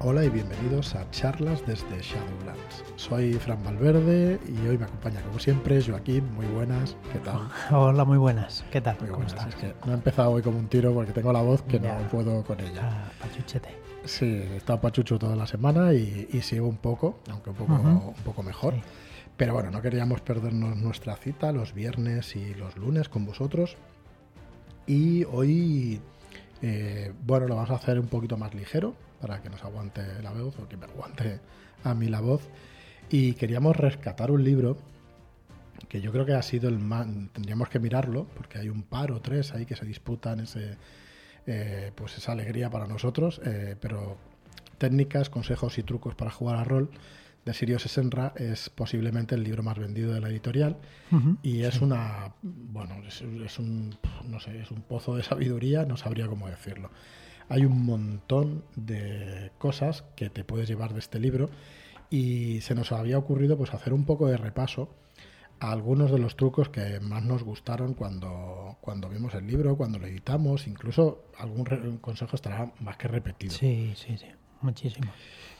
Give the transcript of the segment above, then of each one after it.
Hola y bienvenidos a charlas desde Shadowlands. Soy Fran Valverde y hoy me acompaña como siempre Joaquín. Muy buenas, ¿qué tal? Hola, muy buenas, ¿qué tal? Muy ¿Cómo buenas. estás? Es que no he empezado hoy como un tiro porque tengo la voz que Ya. no puedo con ella. Ah, pachuchete. Sí, he estado pachucho toda la semana y, y sigo un poco, aunque un poco, un poco mejor. Sí. Pero bueno, no queríamos perdernos nuestra cita los viernes y los lunes con vosotros. Y hoy, eh, bueno, lo vamos a hacer un poquito más ligero para que nos aguante la voz o que me aguante a mí la voz. Y queríamos rescatar un libro que yo creo que ha sido el más. Tendríamos que mirarlo porque hay un par o tres ahí que se disputan ese, eh, pues esa alegría para nosotros. eh, pero técnicas, consejos y trucos para jugar a rol de Sirio Senra es posiblemente el libro más vendido de la editorial Ujú. y es una bueno es, es un no sé es un pozo de sabiduría no sabría cómo decirlo hay un montón de cosas que te puedes llevar de este libro y se nos había ocurrido pues hacer un poco de repaso a algunos de los trucos que más nos gustaron cuando, cuando vimos el libro, cuando lo editamos, incluso algún consejo estará más que repetido. Sí, sí, sí, muchísimo.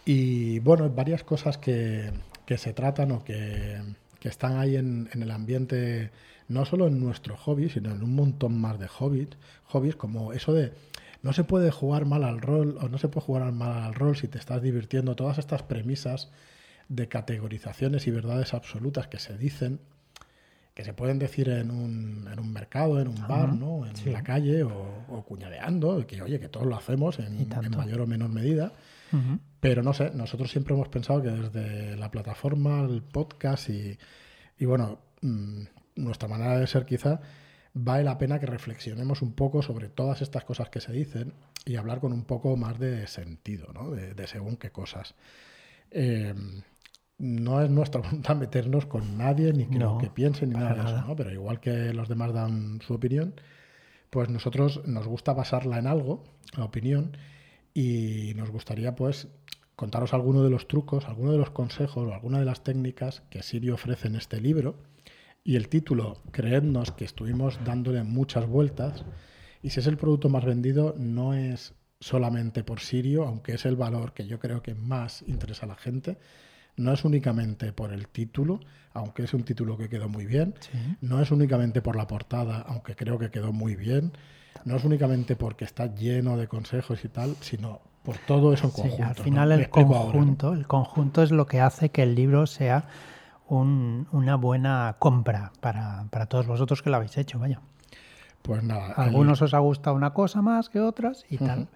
Y bueno, varias cosas que, que se tratan o que, que están ahí en, en el ambiente, no solo en nuestro hobby, sino en un montón más de hobbies, hobbies como eso de no se puede jugar mal al rol o no se puede jugar mal al rol si te estás divirtiendo, todas estas premisas de categorizaciones y verdades absolutas que se dicen, que se pueden decir en un, en un mercado, en un bar, ¿no? en sí. la calle o, o cuñadeando, que oye, que todos lo hacemos en, mayor o menor medida. Pero no sé, nosotros siempre hemos pensado que desde la plataforma, el podcast y, y bueno, mm, nuestra manera de ser quizá, vale la pena que reflexionemos un poco sobre todas estas cosas que se dicen y hablar con un poco más de sentido, ¿no? De, de según qué cosas. Eh, no es nuestra voluntad meternos con nadie, ni que No, que piense, ni nada de eso. ¿no? Pero igual que los demás dan su opinión, pues nosotros nos gusta basarla en algo, la opinión, y nos gustaría pues contaros alguno de los trucos, alguno de los consejos o alguna de las técnicas que Sirio ofrece en este libro. Y el título, creednos que estuvimos dándole muchas vueltas, y si es el producto más vendido, no es solamente por Sirio, aunque es el valor que yo creo que más interesa a la gente, no es únicamente por el título, aunque es un título que quedó muy bien, Sí. no es únicamente por la portada, aunque creo que quedó muy bien. No es únicamente porque está lleno de consejos y tal, sino por todo eso en Sí, conjunto. al final el conjunto, el conjunto es lo que hace que el libro sea un- una buena compra para, para todos vosotros que lo habéis hecho, vaya. Pues nada, el- algunos os ha gustado una cosa más que otras y tal.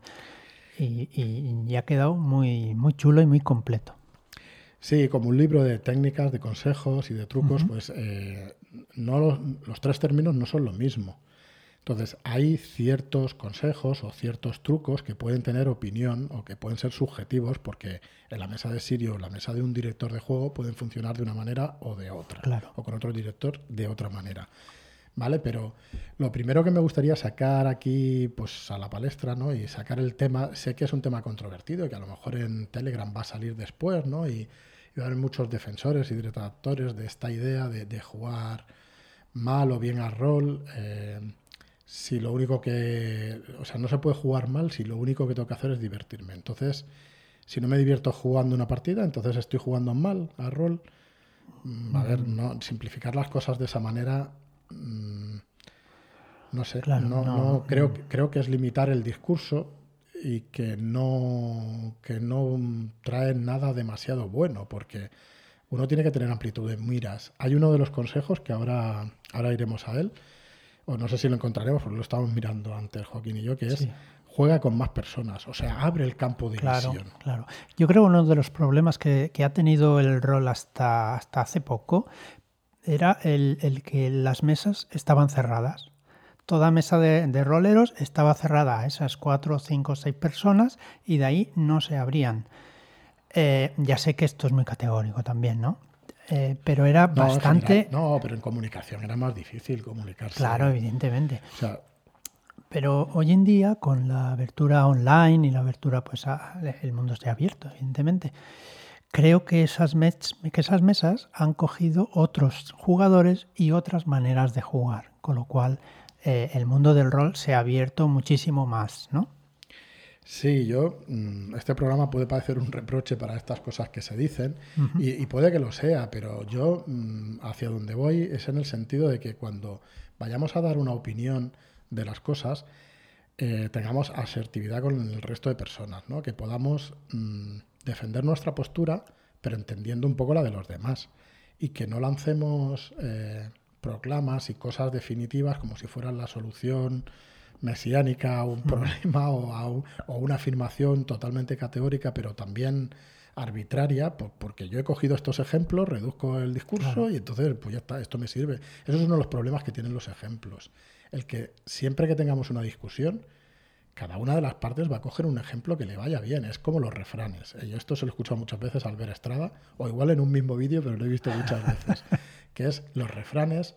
Y, y- y ha quedado muy, muy chulo y muy completo. Sí, como un libro de técnicas, de consejos y de trucos, pues eh, no los, los tres términos no son lo mismo. Entonces, hay ciertos consejos o ciertos trucos que pueden tener opinión o que pueden ser subjetivos porque en la mesa de Sirio o la mesa de un director de juego pueden funcionar de una manera o de otra. Claro. O con otro director de otra manera. ¿Vale? Pero lo primero que me gustaría sacar aquí pues a la palestra, ¿no? Y sacar el tema, sé que es un tema controvertido y que a lo mejor en Telegram va a salir después, ¿no? Y, y va a haber muchos defensores y detractores de esta idea de, de jugar mal o bien al rol. eh, si lo único que. O sea, no se puede jugar mal si lo único que tengo que hacer es divertirme. Entonces, si no me divierto jugando una partida, entonces estoy jugando mal al rol. Mm, A ver, no, simplificar las cosas de esa manera. mm, no sé, Claro, no, no, no, creo, que- creo que es limitar el discurso y que no, que no trae nada demasiado bueno, porque uno tiene que tener amplitud de miras. Hay uno de los consejos que ahora, ahora iremos a él, o no sé si lo encontraremos, porque lo estábamos mirando antes Joaquín y yo, que es Sí. juega con más personas, o sea, abre el campo de Claro, visión. claro. Yo creo que uno de los problemas que, que ha tenido el rol hasta, hasta hace poco era el, el que las mesas estaban cerradas. Toda mesa de, de roleros estaba cerrada a esas cuatro, cinco, seis personas y de ahí no se abrían. Eh, ya sé que esto es muy categórico también, ¿no? Eh, pero era No, bastante... general- no, pero en comunicación era más difícil comunicarse. Claro, evidentemente. O sea, Pero hoy en día, con la abertura online y la abertura, pues a- el mundo está abierto, evidentemente. Creo que esas, mes- que esas mesas han cogido otros jugadores y otras maneras de jugar, con lo cual eh, el mundo del rol se ha abierto muchísimo más, ¿no? Sí, yo, mm, este programa puede parecer un reproche para estas cosas que se dicen y, puede que lo sea, pero yo mm, hacia donde voy es en el sentido de que cuando vayamos a dar una opinión de las cosas, eh, tengamos asertividad con el resto de personas, ¿no? que podamos mm, defender nuestra postura, pero entendiendo un poco la de los demás y que no lancemos eh, proclamas y cosas definitivas como si fueran la solución mesiánica a un problema o, o, una afirmación totalmente categórica, pero también arbitraria, porque yo he cogido estos ejemplos, reduzco el discurso y entonces, pues ya está, esto me sirve. Eso es uno de los problemas que tienen los ejemplos. El que siempre que tengamos una discusión, cada una de las partes va a coger un ejemplo que le vaya bien. Es como los refranes. Yo esto se lo he escuchado muchas veces al ver Estrada, o igual en un mismo vídeo, pero lo he visto muchas veces, que es los refranes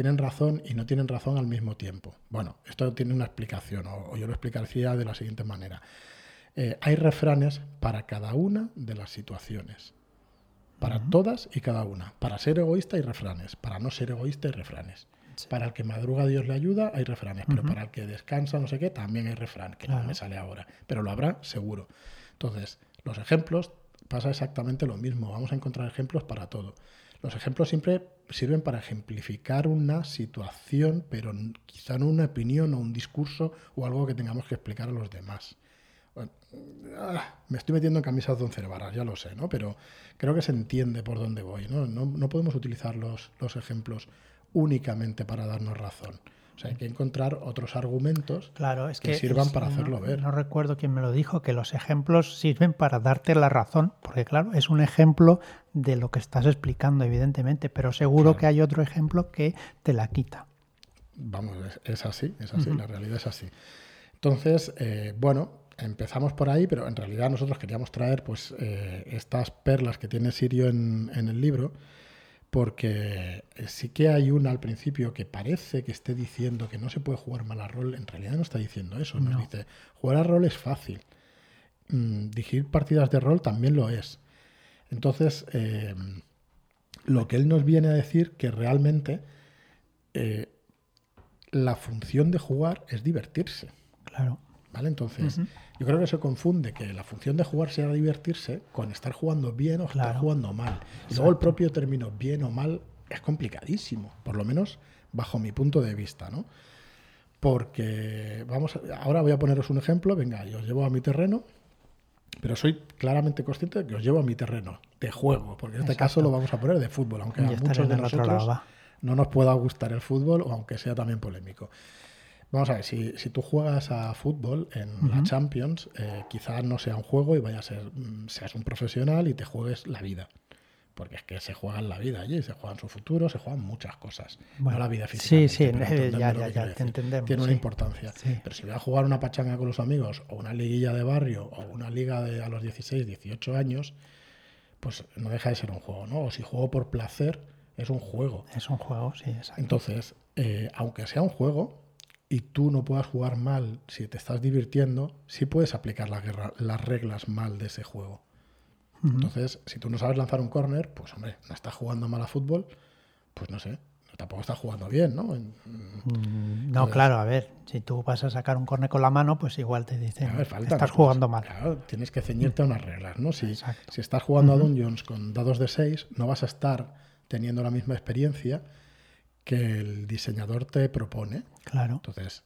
tienen razón y no tienen razón al mismo tiempo. Bueno, esto tiene una explicación, o, yo lo explicaría de la siguiente manera. Eh, hay refranes para cada una de las situaciones. Para todas y cada una. Para ser egoísta hay refranes. Para no ser egoísta hay refranes. Para el que madruga Dios le ayuda hay refranes. Pero para el que descansa no sé qué también hay refrán, que no me sale ahora. Pero lo habrá seguro. Entonces, los ejemplos pasa exactamente lo mismo. Vamos a encontrar ejemplos para todo. Los ejemplos siempre sirven para ejemplificar una situación, pero quizá no una opinión o un discurso o algo que tengamos que explicar a los demás. Ah, me estoy metiendo en camisas de once varas, ya lo sé, ¿no? Pero creo que se entiende por dónde voy, ¿no? No, podemos utilizar los, los ejemplos únicamente para darnos razón. O sea, hay que encontrar otros argumentos claro, es que, sirvan para hacerlo ver. No recuerdo quién me lo dijo, que los ejemplos sirven para darte la razón, porque claro, es un ejemplo de lo que estás explicando, evidentemente, pero seguro que hay otro ejemplo que te la quita. Vamos, es, así, es así, la realidad es así. Entonces, eh, bueno, empezamos por ahí, pero en realidad nosotros queríamos traer pues eh, estas perlas que tiene Sirio en, en el libro porque sí que hay una al principio que parece que esté diciendo que no se puede jugar mal a rol, en realidad no está diciendo eso, nos dice, jugar a rol es fácil, mm, dirigir partidas de rol también lo es. Entonces, eh, lo que él nos viene a decir que realmente eh, la función de jugar es divertirse. Claro. ¿Vale? Entonces, yo creo que se confunde que la función de jugar sea divertirse con estar jugando bien o estar jugando mal. Y luego el propio término bien o mal es complicadísimo, por lo menos bajo mi punto de vista, ¿no? Porque, vamos, ahora voy a poneros un ejemplo, venga, yo os llevo a mi terreno, pero soy claramente consciente de que os llevo a mi terreno de juego, porque en este caso lo vamos a poner de fútbol, aunque a muchos de nosotros no nos pueda gustar el fútbol o aunque sea también polémico. Vamos a ver, si, si tú juegas a fútbol en la Champions, eh, quizás no sea un juego y vaya a ser, mm, seas un profesional y te juegues la vida. Porque es que se juegan la vida allí, se juegan su futuro, se juegan muchas cosas. no la vida física. Sí, sí, ya, ya, ya te entendemos. Tiene una importancia. Pero si voy a jugar una pachanga con los amigos, o una liguilla de barrio, o una liga de a los 16, 18 años, pues no deja de ser un juego, ¿no? O si juego por placer, es un juego. Es un juego, sí, exacto. Entonces, eh, aunque sea un juego, y tú no puedas jugar mal si te estás divirtiendo, sí puedes aplicar la guerra, las reglas mal de ese juego. Entonces, si tú no sabes lanzar un córner, pues hombre, no estás jugando mal a fútbol, pues no sé, tampoco estás jugando bien, ¿no? Mm, no, claro, a ver, si tú vas a sacar un córner con la mano, pues igual te dicen, estás jugando mal. Claro, tienes que ceñirte a unas reglas, ¿no? Si, si estás jugando a Dungeons con dados de 6, no vas a estar teniendo la misma experiencia que el diseñador te propone. Claro. Entonces,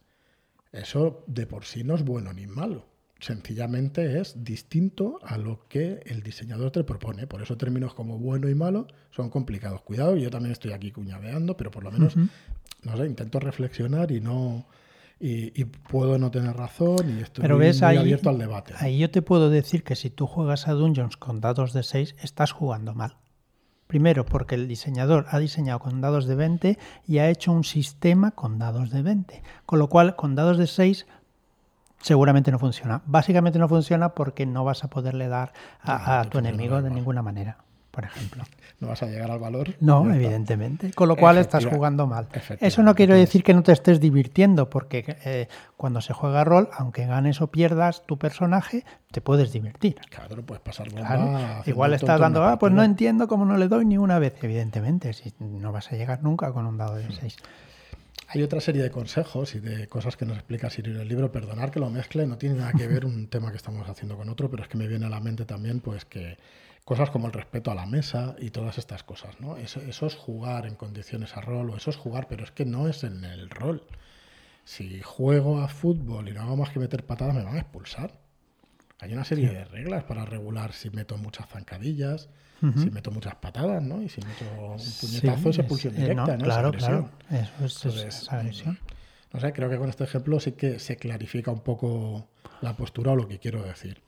eso de por sí no es bueno ni malo. Sencillamente es distinto a lo que el diseñador te propone. Por eso términos como bueno y malo son complicados. Cuidado, yo también estoy aquí cuñadeando, pero por lo menos, no sé, intento reflexionar y no. Y, puedo no tener razón y estoy pero muy, ves, ahí, abierto al debate. Ahí yo te puedo decir que si tú juegas a Dungeons con dados de 6, estás jugando mal. Primero, porque el diseñador ha diseñado con dados de 20 y ha hecho un sistema con dados de 20. Con lo cual, con dados de 6 seguramente no funciona. Básicamente no funciona porque no vas a poderle dar a, tu enemigo de ninguna manera por ejemplo. No vas a llegar al valor. No, evidentemente. Con lo cual estás jugando mal. Eso no quiere decir que no te estés divirtiendo, porque eh, cuando se juega rol, aunque ganes o pierdas tu personaje, te puedes divertir. Claro, puedes pasar bomba Igual estás dando, ah, pues no entiendo cómo no le doy ni una vez. Evidentemente, si no vas a llegar nunca con un dado de 6. Hay otra serie de consejos y de cosas que nos explica Sirio en el libro. Perdonar que lo mezcle, no tiene nada que ver un tema que estamos haciendo con otro, pero es que me viene a la mente también pues que cosas como el respeto a la mesa y todas estas cosas, ¿no? Eso, eso es jugar en condiciones a rol o eso es jugar, pero es que no es en el rol. Si juego a fútbol y no hago más que meter patadas, me van a expulsar. Hay una serie de reglas para regular si meto muchas zancadillas, si meto muchas patadas, ¿no? Y si meto un puñetazo es expulsión eh, directa, no, ¿no? Claro, claro. Eso es, es agresión. No sé, creo que con este ejemplo sí que se clarifica un poco la postura o lo que quiero decir.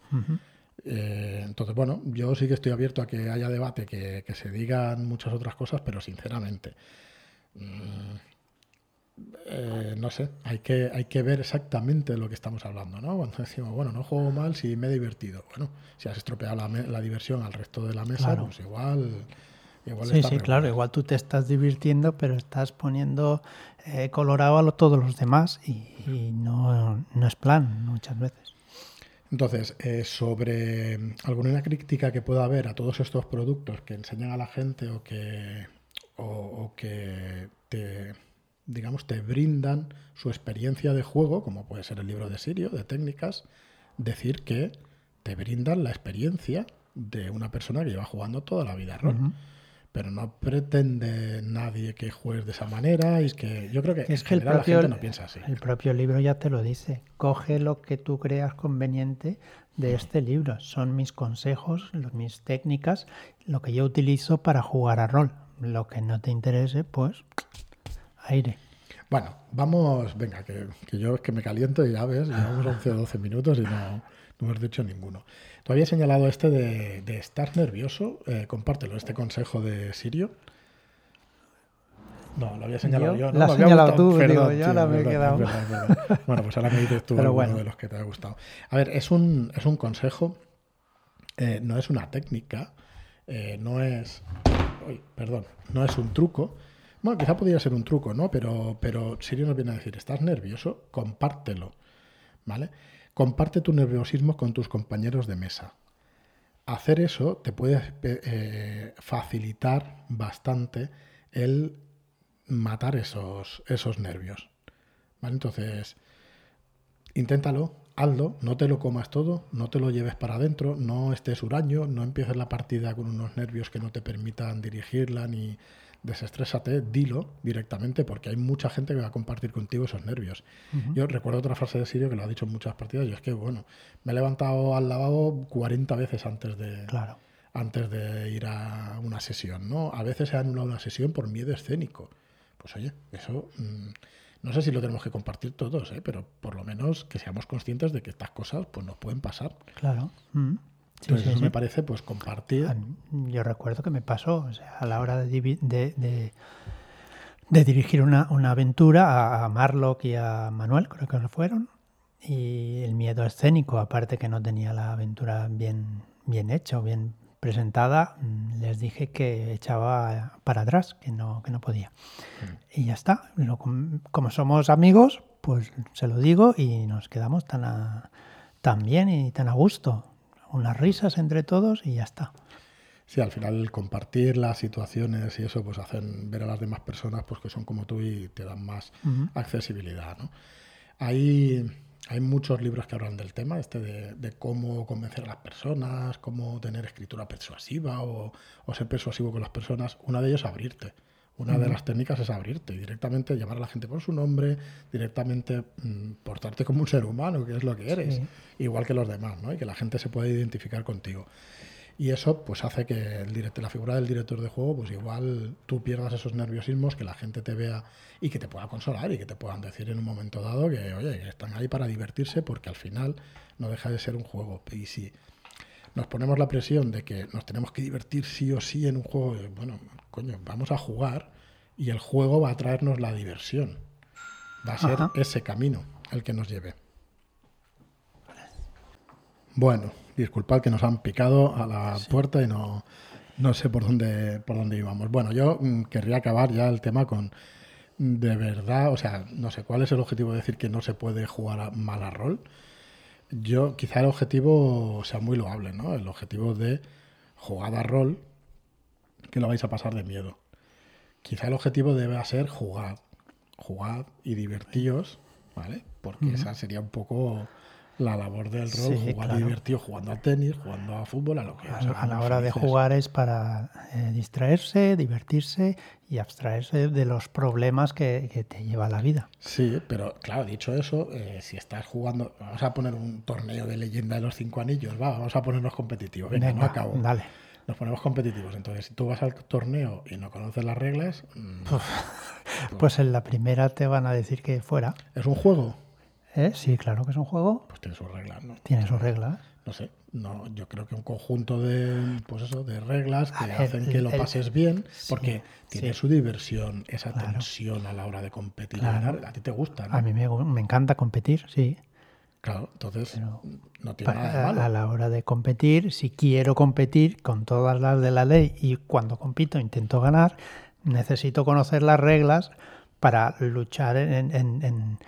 Eh, entonces, bueno, yo sí que estoy abierto a que haya debate, que, que se digan muchas otras cosas, pero sinceramente, mm, eh, no sé, hay que, hay que ver exactamente de lo que estamos hablando, ¿no? Cuando decimos, bueno, no juego mal si me he divertido. Bueno, si has estropeado la, la diversión al resto de la mesa, Claro. pues igual... igual Sí, está sí, regular. claro. Igual tú te estás divirtiendo, pero estás poniendo eh, colorado a lo- todos los demás y, y no, no es plan muchas veces. Entonces, eh, sobre alguna crítica que pueda haber a todos estos productos que enseñan a la gente o que, o, o que te, digamos, te brindan su experiencia de juego, como puede ser el libro de Sirio, de técnicas, decir que te brindan la experiencia de una persona que lleva jugando toda la vida a rol. Pero no pretende nadie que juegues de esa manera y que yo creo que, Es en que el propio, la gente no piensa así. el propio libro ya te lo dice. Coge lo que tú creas conveniente de este libro. Son mis consejos, mis técnicas, lo que yo utilizo para jugar a rol. Lo que no te interese, pues aire. Bueno, vamos, venga, que, que yo es que me caliento y ya ves, llevamos 11 o 12 minutos y no, no hemos dicho ninguno. Tú habías señalado este de, de estar nervioso, eh, compártelo, este consejo de Sirio. No, lo había señalado Yo- yo. ¿no? lo has señalado gustado. tú, Perdón, digo, yo tío, ahora es me he quedado. verdad, verdad. Bueno, pues ahora me dices tú Pero bueno. de los que te ha gustado. A ver, es un, es un consejo, eh, no es una técnica, eh, no es. uy, perdón, no es un truco. Quizá podría ser un truco, ¿no? Pero, pero Sirio nos viene a decir: estás nervioso, compártelo, ¿vale? Comparte tu nerviosismo con tus compañeros de mesa. Hacer eso te puede eh, facilitar bastante el matar esos, esos nervios. ¿Vale? Entonces, inténtalo, hazlo, no te lo comas todo, no te lo lleves para adentro, no estés huraño, no empieces la partida con unos nervios que no te permitan dirigirla ni desestrésate, dilo directamente porque hay mucha gente que va a compartir contigo esos nervios. Yo recuerdo otra frase de Sirio que lo ha dicho en muchas partidas y es que, bueno, me he levantado al lavabo 40 veces antes de, Claro. antes de ir a una sesión, ¿no? A veces se ha anulado una sesión por miedo escénico. Pues oye, eso mm, no sé si lo tenemos que compartir todos, ¿eh? pero por lo menos que seamos conscientes de que estas cosas pues nos pueden pasar. Claro. Mm. Sí, Entonces sí, eso sí. me parece pues compartir. Yo recuerdo que me pasó, o sea, a la hora de, divi- de, de- de dirigir una, una aventura a, Marlock y a Manuel, creo que lo fueron, y el miedo escénico, aparte que no tenía la aventura bien, bien hecha o bien presentada, mm, les dije que echaba para atrás, que no, que no podía. Y ya está. Lo como somos amigos, pues se lo digo y nos quedamos tan, a- tan bien y tan a gusto. Unas risas entre todos y ya está. Sí, al final el compartir las situaciones y eso pues hacen ver a las demás personas pues que son como tú y te dan más accesibilidad. ¿no? Hay, hay muchos libros que hablan del tema, este de, de cómo convencer a las personas, cómo tener escritura persuasiva o, o ser persuasivo con las personas. Una de ellas es abrirte. Una de las técnicas es abrirte y directamente llamar a la gente por su nombre, directamente mm, portarte como un ser humano, que es lo que eres, Sí. igual que los demás, ¿no? y que la gente se pueda identificar contigo. Y eso pues hace que el direct- la figura del director de juego, pues igual tú pierdas esos nerviosismos, que la gente te vea y que te pueda consolar y que te puedan decir en un momento dado que, oye, que están ahí para divertirse porque al final no deja de ser un juego. Y si nos ponemos la presión de que nos tenemos que divertir sí o sí en un juego, eh, bueno, coño, vamos a jugar y el juego va a traernos la diversión. Va a ser Ajá. ese camino el que nos lleve. Bueno, disculpad que nos han picado a la puerta y no, no sé por dónde, por dónde íbamos. Bueno, yo mm, querría acabar ya el tema con, de verdad, o sea, no sé cuál es el objetivo de decir que no se puede jugar a mal a rol. Yo, quizá el objetivo sea muy loable, ¿no? El objetivo de jugar a rol, que lo vais a pasar de miedo. Quizá el objetivo debe ser jugar. jugad y divertíos, ¿vale? Porque esa sería un poco la labor del rol, Sí, jugar claro. divertido, jugando al tenis, jugando a fútbol, a lo que A, a la hora de jugar es para eh, distraerse, divertirse y abstraerse de los problemas que, que te lleva la vida. Sí, pero claro, dicho eso, eh, si estás jugando, vamos a poner un torneo de leyenda de los cinco anillos, va, vamos a ponernos competitivos. Venga, no acabo. dale. Nos ponemos competitivos. Entonces, si tú vas al torneo y no conoces las reglas, mm, Pues en la primera te van a decir que fuera. ¿es un juego? ¿Eh? Sí, claro que es un juego. Pues tiene sus reglas, ¿no? Tiene sus reglas. No sé, no, yo creo que un conjunto de, pues eso, de reglas que ver, hacen que lo el- pases bien, porque tiene sí. su diversión, esa Claro. tensión a la hora de competir. Claro. A ti te gusta, ¿no? A mí me, me encanta competir, sí. Claro, entonces Pero no tiene nada de malo. a la hora de competir, si quiero competir con todas las de la ley y cuando compito intento ganar, necesito conocer las reglas para luchar en, en- en-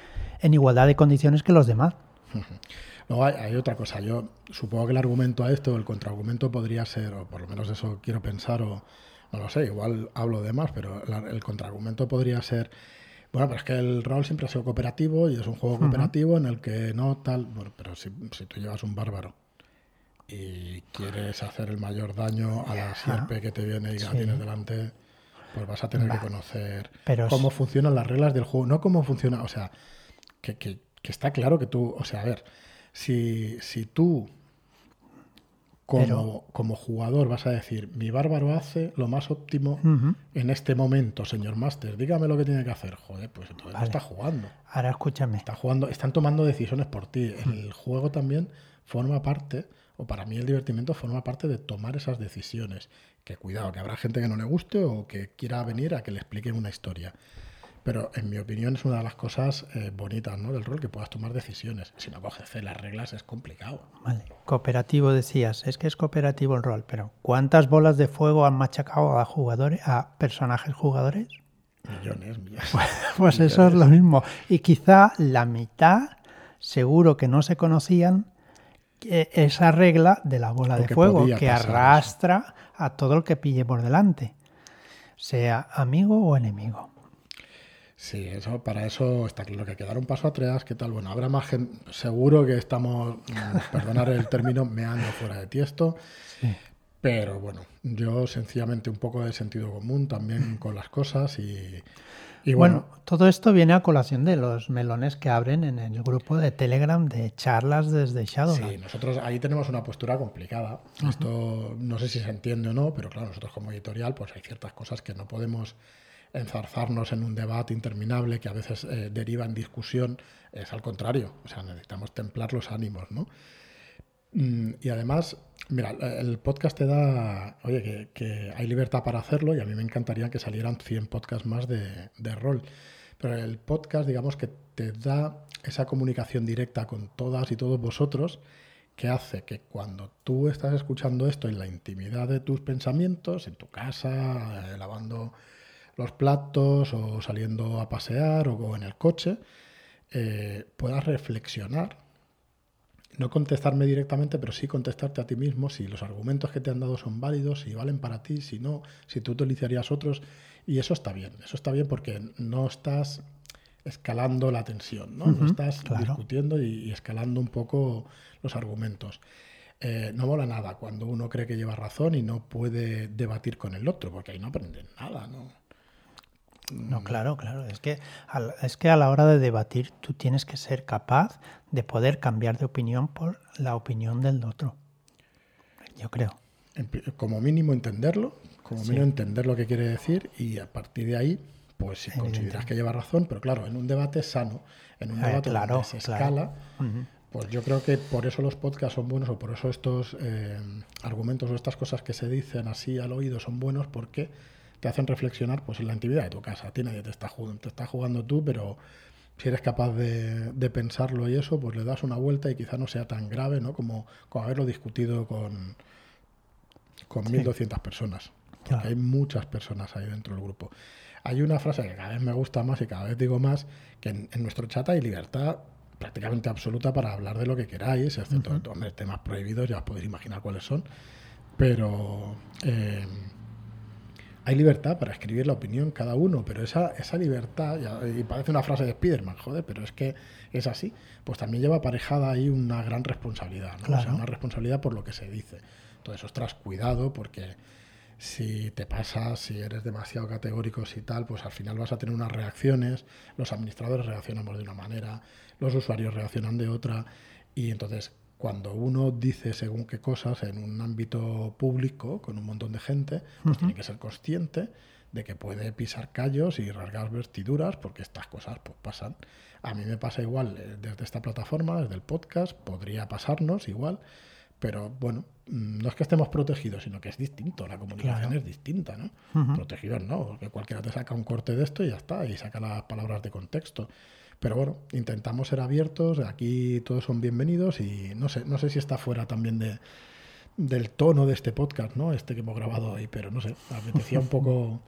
en igualdad de condiciones que los demás. Luego hay, hay otra cosa. Yo supongo que el argumento a esto, el contraargumento podría ser, o por lo menos eso quiero pensar, o no lo sé, igual hablo de más, pero la- el contraargumento podría ser, bueno, pero es que el rol siempre ha sido cooperativo y es un juego cooperativo en el que no tal, bueno, pero si, si tú llevas un bárbaro y quieres hacer el mayor daño a la sierpe que te viene y la Sí. tienes delante, pues vas a tener que conocer Pero cómo es- funcionan las reglas del juego, no cómo funciona, o sea, que, que- que está claro que tú, o sea, a ver, si, si tú como, Pero- como jugador vas a decir, mi bárbaro hace lo más óptimo en este momento, señor Master, dígame lo que tiene que hacer, joder, pues entonces no Vale. está jugando. Ahora escúchame. Está jugando, están tomando decisiones por ti. El juego también forma parte, o para mí el divertimento forma parte de tomar esas decisiones. Que cuidado, que habrá gente que no le guste o que quiera venir a que le expliquen una historia. Pero en mi opinión es una de las cosas eh, bonitas ¿no? del rol, que puedas tomar decisiones. Si no coges las reglas es complicado. Vale. Cooperativo decías, es que es cooperativo el rol, pero ¿cuántas bolas de fuego han machacado a jugadores, a personajes jugadores? Millones, millones. Pues eso es lo mismo. Y quizá la mitad, seguro que no se conocían que esa regla de la bola de fuego que eso. arrastra a todo el que pille por delante, sea amigo o enemigo. Sí, eso, para eso está claro que hay que dar un paso atrás. ¿Qué tal? Bueno, habrá más gente. Seguro que estamos, mm, perdonar el término, meando fuera de tiesto. Pero bueno, yo sencillamente un poco de sentido común también con las cosas y, y Bueno, bueno, todo esto viene a colación de los melones que abren en el grupo de Telegram de charlas desde Shadowlands. sí, nosotros ahí tenemos una postura complicada. Esto no sé si se entiende o no, pero claro, nosotros como editorial pues hay ciertas cosas que no podemos enzarzarnos en un debate interminable que a veces eh, deriva en discusión. Es al contrario, o sea, necesitamos templar los ánimos, ¿no? Mm, Y además, mira, el podcast te da, oye, que, que hay libertad para hacerlo y a mí me encantaría que salieran 100 podcasts más de, de rol. Pero el podcast, digamos que te da esa comunicación directa con todas y todos vosotros que hace que cuando tú estás escuchando esto en la intimidad de tus pensamientos, en tu casa, eh, lavando los platos o saliendo a pasear o en el coche, eh, puedas reflexionar no contestarme directamente, pero sí contestarte a ti mismo si los argumentos que te han dado son válidos, si valen para ti, si no, si tú utilizarías otros. Y eso está bien, eso está bien porque no estás escalando la tensión, ¿no? no estás claro. discutiendo y, y escalando un poco los argumentos. Eh, no mola nada cuando uno cree que lleva razón y no puede debatir con el otro, porque ahí no aprenden nada, ¿no? No, claro, claro. Es que, al- es que a la hora de debatir tú tienes que ser capaz de poder cambiar de opinión por la opinión del otro. Yo creo. Como mínimo entenderlo, como Sí. mínimo entender lo que quiere decir y a partir de ahí, pues si consideras que lleva razón, pero claro, en un debate sano, en un Eh, debate claro, donde se claro. escala, pues yo creo que por eso los podcasts son buenos o por eso estos eh, argumentos o estas cosas que se dicen así al oído son buenos porque te hacen reflexionar pues en la intimidad de tu casa. A ti nadie te está jugando, te está jugando tú, pero si eres capaz de, de pensarlo y eso, pues le das una vuelta y quizá no sea tan grave, ¿no? Como, como haberlo discutido con, con 1.200 personas. Porque Claro. hay muchas personas ahí dentro del grupo. Hay una frase que cada vez me gusta más y cada vez digo más, que en, en nuestro chat hay libertad prácticamente absoluta para hablar de lo que queráis, excepto hombre, temas prohibidos, ya os podéis imaginar cuáles son. Pero eh, hay libertad para escribir la opinión cada uno, pero esa, esa libertad, y parece una frase de Spiderman, joder, pero es que es así, pues también lleva aparejada ahí una gran responsabilidad, ¿no? o sea, una responsabilidad por lo que se dice. Entonces, ostras, cuidado, porque si te pasas, si eres demasiado categórico y tal, pues al final vas a tener unas reacciones, los administradores reaccionamos de una manera, los usuarios reaccionan de otra, y entonces cuando uno dice según qué cosas en un ámbito público con un montón de gente, pues tiene que ser consciente de que puede pisar callos y rasgar vestiduras porque estas cosas pues, pasan. A mí me pasa igual eh, desde esta plataforma, desde el podcast, podría pasarnos igual, pero bueno, mm, no es que estemos protegidos, sino que es distinto, la comunicación es distinta, ¿no? Protegidos no, porque cualquiera te saca un corte de esto y ya está, y saca las palabras de contexto. Pero bueno, intentamos ser abiertos, aquí todos son bienvenidos y no sé, no sé si está fuera también de, del tono de este podcast, ¿no? Este que hemos grabado hoy, pero no sé, apetecía un poco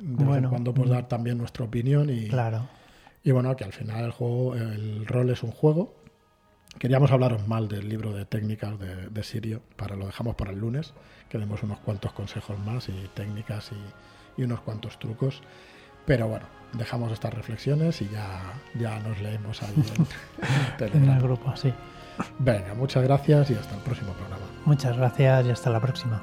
de bueno, cuando pues dar también nuestra opinión y, claro. y bueno, que al final el juego, el rol es un juego. Queríamos hablaros mal del libro de técnicas de, de Sirio, para lo dejamos para el lunes, que demos unos cuantos consejos más y técnicas y, y unos cuantos trucos. Pero bueno, dejamos estas reflexiones y ya, ya nos leemos ahí en, en el grupo, sí. Venga, muchas gracias y hasta el próximo programa. Muchas gracias y hasta la próxima.